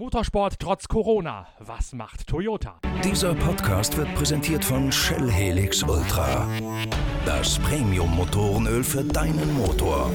Motorsport trotz Corona. Was macht Toyota? Dieser Podcast wird präsentiert von Shell Helix Ultra. Das Premium-Motorenöl für deinen Motor.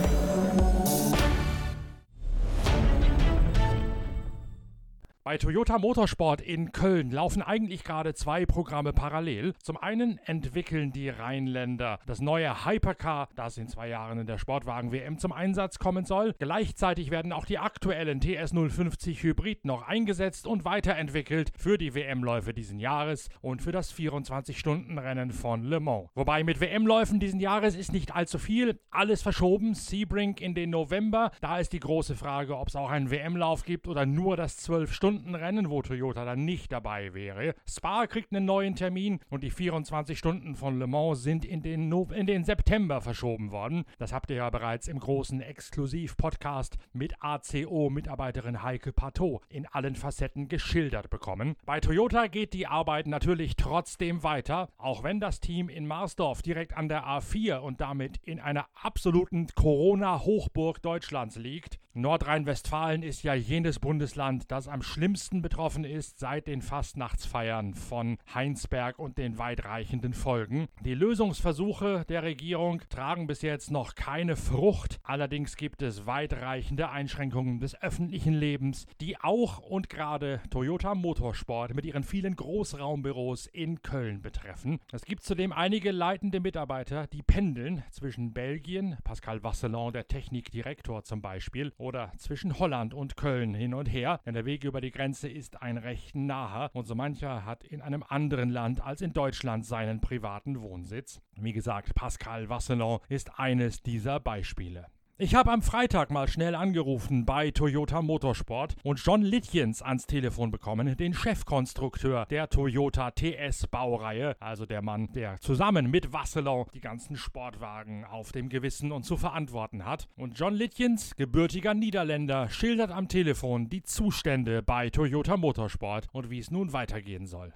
Bei Toyota Motorsport in Köln laufen eigentlich gerade zwei Programme parallel. Zum einen entwickeln die Rheinländer das neue Hypercar, das in zwei Jahren in der Sportwagen-WM zum Einsatz kommen soll. Gleichzeitig werden auch die aktuellen TS 050 Hybrid noch eingesetzt und weiterentwickelt für die WM-Läufe diesen Jahres und für das 24-Stunden-Rennen von Le Mans. Wobei mit WM-Läufen diesen Jahres ist nicht allzu viel. Alles verschoben. Sebring in den November. Da ist die große Frage, ob es auch einen WM-Lauf gibt oder nur das 12-Stunden Stunden-Rennen, wo Toyota dann nicht dabei wäre. Spa kriegt einen neuen Termin und die 24 Stunden von Le Mans sind in den, no in den September verschoben worden. Das habt ihr ja bereits im großen Exklusiv-Podcast mit ACO-Mitarbeiterin Heike Pateau in allen Facetten geschildert bekommen. Bei Toyota geht die Arbeit natürlich trotzdem weiter, auch wenn das Team in Marsdorf direkt an der A4 und damit in einer absoluten Corona-Hochburg Deutschlands liegt. Nordrhein-Westfalen ist ja jenes Bundesland, das am schlimmsten betroffen ist seit den Fastnachtsfeiern von Heinsberg und den weitreichenden Folgen. Die Lösungsversuche der Regierung tragen bis jetzt noch keine Frucht. Allerdings gibt es weitreichende Einschränkungen des öffentlichen Lebens, die auch und gerade Toyota Motorsport mit ihren vielen Großraumbüros in Köln betreffen. Es gibt zudem einige leitende Mitarbeiter, die pendeln zwischen Belgien, Pascal Vasselon, der Technikdirektor zum Beispiel, oder zwischen Holland und Köln hin und her, denn der Weg über die Grenze ist ein recht naher und so mancher hat in einem anderen Land als in Deutschland seinen privaten Wohnsitz. Wie gesagt, Pascal Vasselon ist eines dieser Beispiele. Ich habe am Freitag mal schnell angerufen bei Toyota Motorsport und John Littjens ans Telefon bekommen, den Chefkonstrukteur der Toyota TS Baureihe, also der Mann, der zusammen mit Vasselon die ganzen Sportwagen auf dem Gewissen und zu verantworten hat. Und John Littjens, gebürtiger Niederländer, schildert am Telefon die Zustände bei Toyota Motorsport und wie es nun weitergehen soll.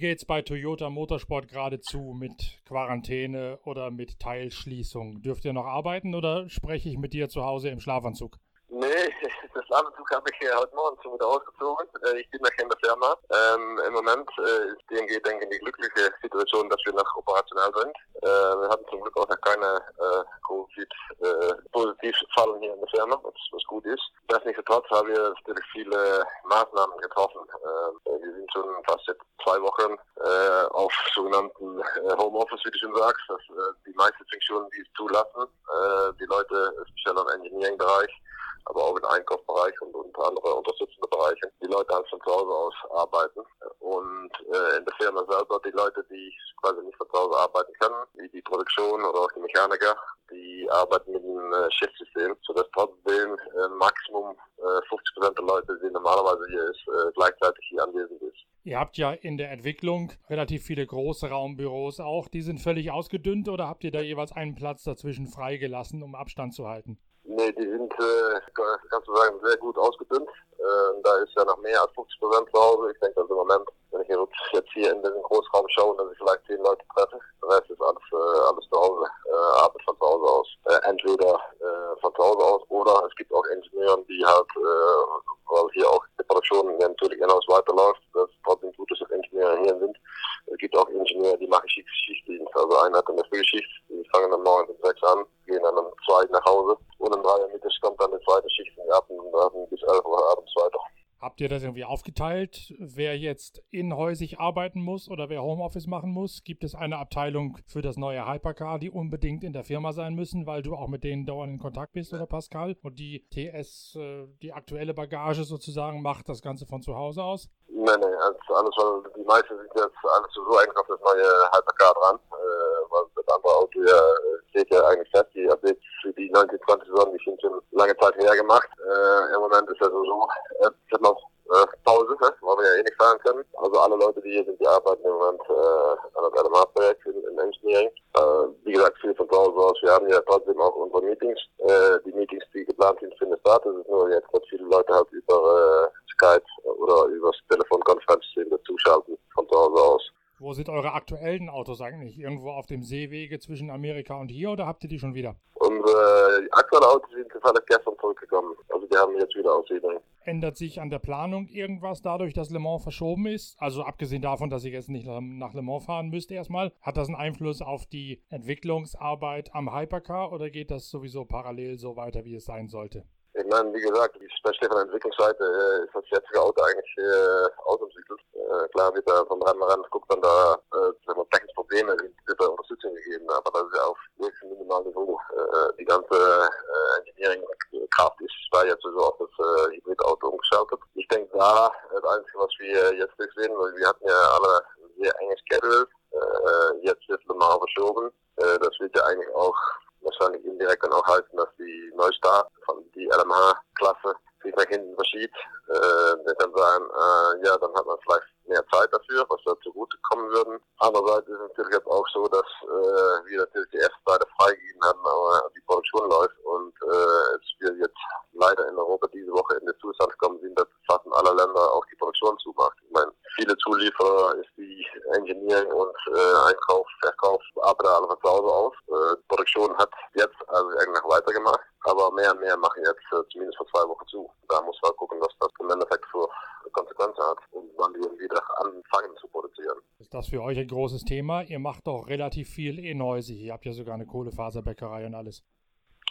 Geht's bei Toyota Motorsport geradezu mit Quarantäne oder mit Teilschließung? Dürft ihr noch arbeiten oder spreche ich mit dir zu Hause im Schlafanzug? Nee, das Schlafanzug habe ich heute Morgen schon wieder ausgezogen. Äh, ich bin noch in der Firma. Ähm, Im Moment äh, ist DMG, denke ich, die glückliche Situation, dass wir noch operationell sind. Äh, wir hatten zum Glück auch noch keine äh, Covid-Positivfallen äh, hier in der Firma, was, was gut ist. Nichtsdestotrotz haben wir natürlich viele Maßnahmen getroffen. Äh, wir sind schon fast zwei Wochen äh, auf sogenannten äh, Homeoffice, wie du schon sagst, dass äh, die meisten Funktionen, die es zulassen, äh, die Leute, speziell im Engineering-Bereich, aber auch im Einkaufsbereich und, und andere unterstützende Bereiche, die Leute halt von zu Hause aus arbeiten. Und äh, in der Firma selber die Leute, die quasi nicht von zu Hause arbeiten können, wie die Produktion oder auch die Mechaniker, die arbeiten mit einem äh, Shiftsystem, sodass trotzdem äh, Maximum äh, 50 Prozent der Leute, die normalerweise hier ist, äh, gleichzeitig hier anwesend ist. Ihr habt ja in der Entwicklung relativ viele große Raumbüros auch. Die sind völlig ausgedünnt oder habt ihr da jeweils einen Platz dazwischen freigelassen, um Abstand zu halten? Nee, die sind, äh, kannst du sagen, sehr gut ausgedünnt. Äh, da ist ja noch mehr als 50 Prozent zu Hause. Ich denke, also im Moment, wenn ich jetzt hier in diesem Großraum schaue, dass ich vielleicht zehn Leute treffe, der Rest ist alles, äh, alles zu Hause, äh, arbeitet von zu Hause aus. Äh, entweder äh, von zu Hause aus oder es gibt auch Ingenieure, die halt, äh, weil hier auch die Produktion natürlich hinaus weiterläuft, dass trotzdem gut ist, dass Ingenieure hier sind. Es gibt auch Ingenieure, die machen Schichtdienst. Also einer hat eine Frühschicht, die fangen dann morgens um sechs an, gehen dann um zwei nach Hause und um drei Uhr mittags kommt dann die zweite Schicht ab und dann bis elf Uhr abends weiter. Habt ihr das irgendwie aufgeteilt, wer jetzt inhäusig arbeiten muss oder wer Homeoffice machen muss? Gibt es eine Abteilung für das neue Hypercar, die unbedingt in der Firma sein müssen, weil du auch mit denen dauernd in Kontakt bist oder Pascal? Und die TS, äh, die aktuelle Bagage sozusagen, macht das Ganze von zu Hause aus? Nein, nein, alles, alles weil die meisten sind jetzt alles so eigentlich auf das neue Hypercar dran, äh, andere Auto ja steht ja eigentlich fest. Die Updates für die 1920 Saison, die sind schon lange Zeit her gemacht. Äh, Im Moment ist ja so, äh, ich noch äh, Pause, ne, weil wir ja eh nicht fahren können. Also alle Leute, die hier sind, die arbeiten im Moment äh, an einem LMA-Projekt in, in Engineering. Äh, wie gesagt, viel von zu Hause aus. Wir haben ja trotzdem auch unsere Meetings. Äh, die Meetings, die geplant sind, finden statt. Es ist nur jetzt, dass viele Leute halt über äh, Skype oder über das Telefonkonferenzsystem dazuschalten von zu Hause aus. Wo sind eure aktuellen Autos eigentlich? Irgendwo auf dem Seewege zwischen Amerika und hier oder habt ihr die schon wieder? Unsere aktuellen Autos sind zufällig gestern zurückgekommen. Also die haben jetzt wieder Aussiedlung. Ändert sich an der Planung irgendwas dadurch, dass Le Mans verschoben ist? Also abgesehen davon, dass ihr jetzt nicht nach Le Mans fahren müsst erstmal, hat das einen Einfluss auf die Entwicklungsarbeit am Hypercar oder geht das sowieso parallel so weiter, wie es sein sollte? Ich meine, wie gesagt, von der Entwicklungsseite äh, ist das jetzige Auto eigentlich äh, ausentwickelt. Äh, klar wird da vom Rennen ran, guckt dann da äh, technische Probleme, wird da Unterstützung gegeben, aber das ist ja auf wirklich minimalem Niveau. Äh, die ganze äh, Engineering-Kraft ist da jetzt so auf das äh, Hybridauto umgeschaltet. Ich denke da, das Einzige, was wir jetzt sehen, weil wir hatten ja alle sehr enges Schedule, äh, jetzt wird Le Mans verschoben. Äh, das wird ja eigentlich auch wahrscheinlich indirekt dann auch heißen, dass die Neustart von die LMH-Klasse sich nach hinten verschiebt. Äh, wir können sagen, äh, ja, dann hat man vielleicht mehr Zeit dafür, was da zugute kommen würden. Andererseits ist es natürlich jetzt auch so, dass äh, wir natürlich die erste Seite freigegeben haben, aber die Produktion läuft und äh, es wir jetzt leider in Europa diese Woche in den Zustand gekommen sind, dass fast in aller Länder auch die Produktion zumacht. Ich meine, viele Zulieferer ist Engineering und äh, Einkauf, Verkauf, arbeiten alle von zu Hause aus. Äh, Produktion hat jetzt also eigentlich weitergemacht, aber mehr und mehr machen jetzt äh, zumindest vor zwei Wochen zu. Da muss man gucken, was das im Endeffekt für Konsequenzen hat und wann die wieder anfangen zu produzieren. Ist das für euch ein großes Thema? Ihr macht doch relativ viel E-Neuse. Ihr habt ja sogar eine Kohlefaserbäckerei und alles.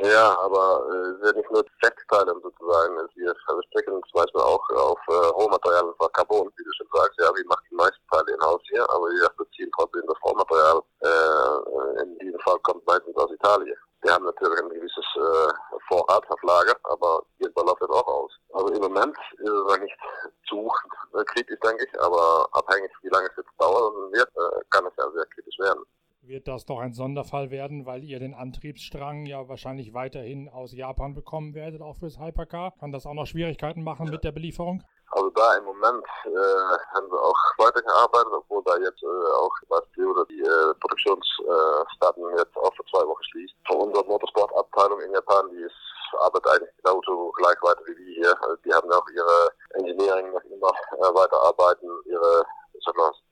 Ja, aber äh, es sind nicht nur Festteile sozusagen. Wir verstricken zum Beispiel auch auf äh, Rohmaterial, und Carbon, wie du schon sagst. Ja, wir machen meisten Teile in Haus hier, aber wir beziehen trotzdem das Rohmaterial. Äh, in diesem Fall kommt meistens aus Italien. Wir haben natürlich ein gewisses äh, Vorrat auf Lager, aber irgendwann läuft das auch aus. Also im Moment ist es noch nicht zu kritisch, denke ich, aber abhängig, wie lange es jetzt dauern wird, äh, kann es ja sehr kritisch werden wird das doch ein Sonderfall werden, weil ihr den Antriebsstrang ja wahrscheinlich weiterhin aus Japan bekommen werdet, auch fürs Hypercar. Kann das auch noch Schwierigkeiten machen mit der Belieferung? Also da im Moment äh, haben wir auch weitergearbeitet, obwohl da jetzt äh, auch was die, oder die äh, Produktionsstarten jetzt auch für zwei Wochen schließt. Von unserer Motorsportabteilung in Japan, die ist arbeitet eigentlich genauso gleich weiter wie wir hier. Also die haben auch ihre Engineering noch immer äh, weiterarbeiten, ihre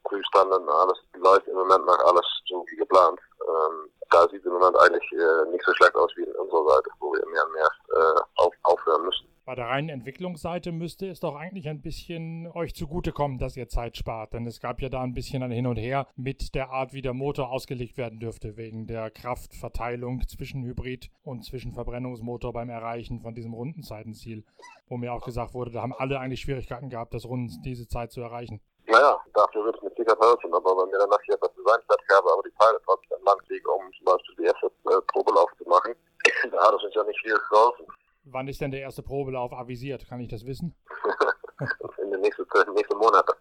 Prüfstanden, alles läuft im Moment nach alles so wie geplant. Ähm, da sieht es im Moment eigentlich äh, nicht so schlecht aus wie in unserer Seite, wo wir mehr und mehr äh, auf, aufhören müssen. Bei der reinen Entwicklungsseite müsste es doch eigentlich ein bisschen euch zugutekommen, dass ihr Zeit spart. Denn es gab ja da ein bisschen ein Hin und Her mit der Art, wie der Motor ausgelegt werden dürfte, wegen der Kraftverteilung zwischen Hybrid und zwischen Verbrennungsmotor beim Erreichen von diesem Rundenzeitenziel. Wo mir auch gesagt wurde, da haben alle eigentlich Schwierigkeiten gehabt, das Runden diese Zeit zu erreichen. Naja, dafür wird es mit Sicherheit helfen, aber wenn wir dann nachher das Design fertig haben, aber die Teile trotzdem lang liegen, um zum Beispiel die erste äh, Probelauf zu machen, da hat es uns ja nicht viel geholfen. Wann ist denn der erste Probelauf avisiert? Kann ich das wissen? In den nächsten, nächsten Monaten.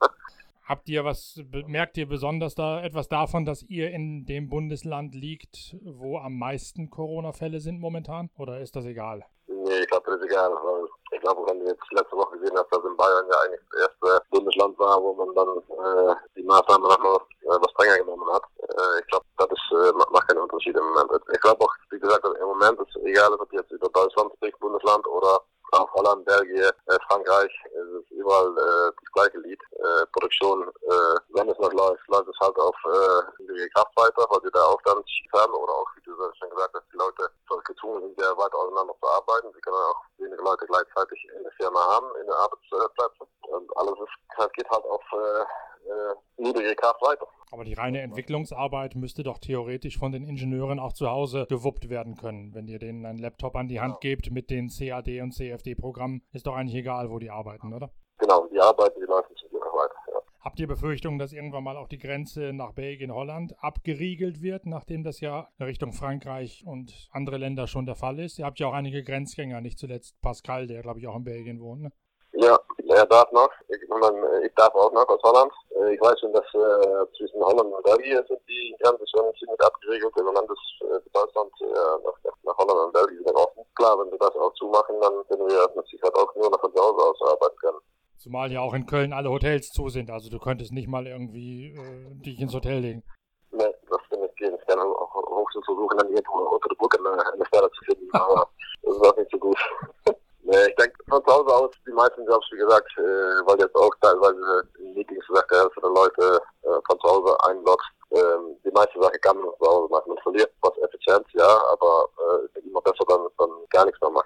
Habt ihr was, merkt ihr besonders da etwas davon, dass ihr in dem Bundesland liegt, wo am meisten Corona-Fälle sind momentan? Oder ist das egal? Nee, ich glaube, das ist egal, ich glaube, wenn du jetzt letzte Woche gesehen hast, dass in Bayern ja eigentlich das erste Bundesland war, wo man dann äh, die Maßnahmen nochmal äh, was strenger genommen hat. Äh, ich glaube, das ist, äh, macht keinen Unterschied im Moment. Ich glaube auch, gesagt, im Moment ist es egal, ob jetzt über Deutschland spricht, Bundesland oder auch Holland, Belgien, äh, Frankreich, es ist überall äh, das gleiche Lied. Äh, Produktion, äh, wenn es noch läuft, läuft es halt auf äh, Kraft weiter, weil wir da auch dann haben oder auch, wie du schon gesagt hast, die Leute gezwungen sind, ja weiter auseinander zu arbeiten. Sie können auch wenige Leute gleichzeitig in der Firma haben, in der Arbeitsplätze. Und alles ist, geht halt auf äh, äh, niedrige Kraft weiter. Aber die reine Entwicklungsarbeit müsste doch theoretisch von den Ingenieuren auch zu Hause gewuppt werden können. Wenn ihr denen einen Laptop an die Hand gebt mit den CAD und CFD-Programmen, ist doch eigentlich egal, wo die arbeiten, oder? Genau, die arbeiten, die laufen Glück weiter. Ja. Habt ihr Befürchtungen, dass irgendwann mal auch die Grenze nach Belgien, Holland abgeriegelt wird, nachdem das ja Richtung Frankreich und andere Länder schon der Fall ist? Ihr habt ja auch einige Grenzgänger, nicht zuletzt Pascal, der glaube ich auch in Belgien wohnt. Ne? Er darf noch. Ich, ich darf auch noch aus Holland. Äh, ich weiß schon, dass äh, zwischen Holland und Belgien sind die Grenzen schon ziemlich abgeregelt. Im Moment ist äh, Deutschland äh, nach, nach, Holland und Belgien wieder offen. Klar, wenn wir das auch zumachen, dann können wir mit Sicherheit auch nur noch von zu Hause aus arbeiten können. Zumal ja auch in Köln alle Hotels zu sind. Also du könntest nicht mal irgendwie äh, dich ins Hotel legen. Nee, das kann nicht gehen. Ich kann auch hochstens versuchen, dann irgendwo unter der Brücke eine, eine Stelle zu finden. Aber das ist auch nicht so gut. Ich denke von zu Hause aus, die meisten Jobs, wie gesagt, äh, weil jetzt auch teilweise in Meetings gesagt, der Hälfte der Leute äh, von zu Hause einloggst. Ähm, die meiste Sache kann man zu Hause machen. Man verliert was Effizienz, ja, aber äh, immer besser dann, dann gar nichts mehr machen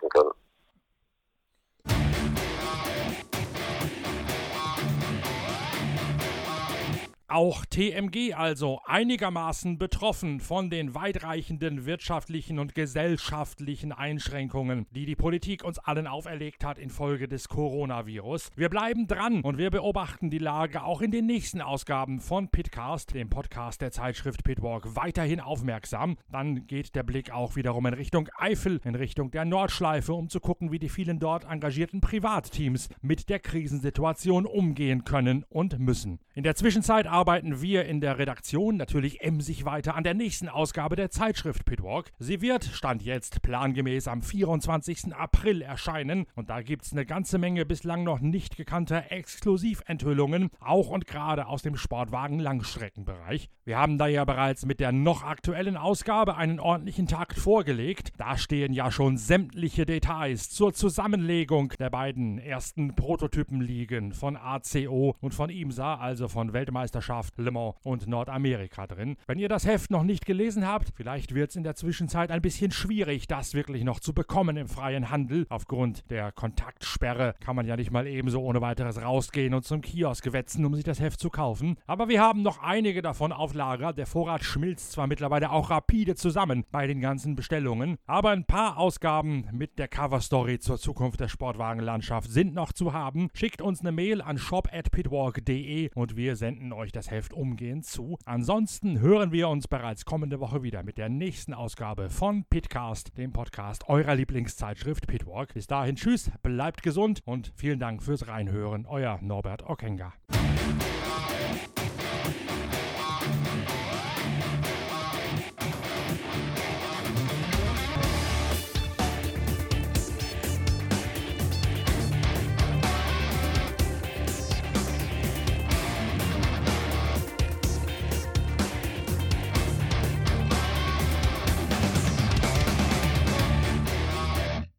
Auch TMG also einigermaßen betroffen von den weitreichenden wirtschaftlichen und gesellschaftlichen Einschränkungen, die die Politik uns allen auferlegt hat infolge des Coronavirus. Wir bleiben dran und wir beobachten die Lage auch in den nächsten Ausgaben von Pitcast, dem Podcast der Zeitschrift Pitwalk, weiterhin aufmerksam. Dann geht der Blick auch wiederum in Richtung Eifel, in Richtung der Nordschleife, um zu gucken, wie die vielen dort engagierten Privatteams mit der Krisensituation umgehen können und müssen. In der Zwischenzeit arbeiten wir in der Redaktion natürlich emsig weiter an der nächsten Ausgabe der Zeitschrift Pitwalk. Sie wird, stand jetzt, plangemäß am 24. April erscheinen und da gibt es eine ganze Menge bislang noch nicht gekannter Exklusiventhüllungen, auch und gerade aus dem Sportwagen-Langstreckenbereich. Wir haben da ja bereits mit der noch aktuellen Ausgabe einen ordentlichen Takt vorgelegt. Da stehen ja schon sämtliche Details zur Zusammenlegung der beiden ersten Prototypen liegen von ACO und von IMSA, also von Weltmeisterschaft, Le Mans und Nordamerika drin. Wenn ihr das Heft noch nicht gelesen habt, vielleicht wird es in der Zwischenzeit ein bisschen schwierig, das wirklich noch zu bekommen im freien Handel. Aufgrund der Kontaktsperre kann man ja nicht mal ebenso ohne weiteres rausgehen und zum Kiosk wetzen, um sich das Heft zu kaufen. Aber wir haben noch einige davon auf Lager. Der Vorrat schmilzt zwar mittlerweile auch rapide zusammen bei den ganzen Bestellungen, aber ein paar Ausgaben mit der Coverstory zur Zukunft der Sportwagenlandschaft sind noch zu haben. Schickt uns eine Mail an shop@pitwalk.de und wir senden euch das Heft umgehend zu. Ansonsten hören wir uns bereits kommende Woche wieder mit der nächsten Ausgabe von Pitcast, dem Podcast eurer Lieblingszeitschrift Pitwalk. Bis dahin, tschüss, bleibt gesund und vielen Dank fürs Reinhören. Euer Norbert Okenga.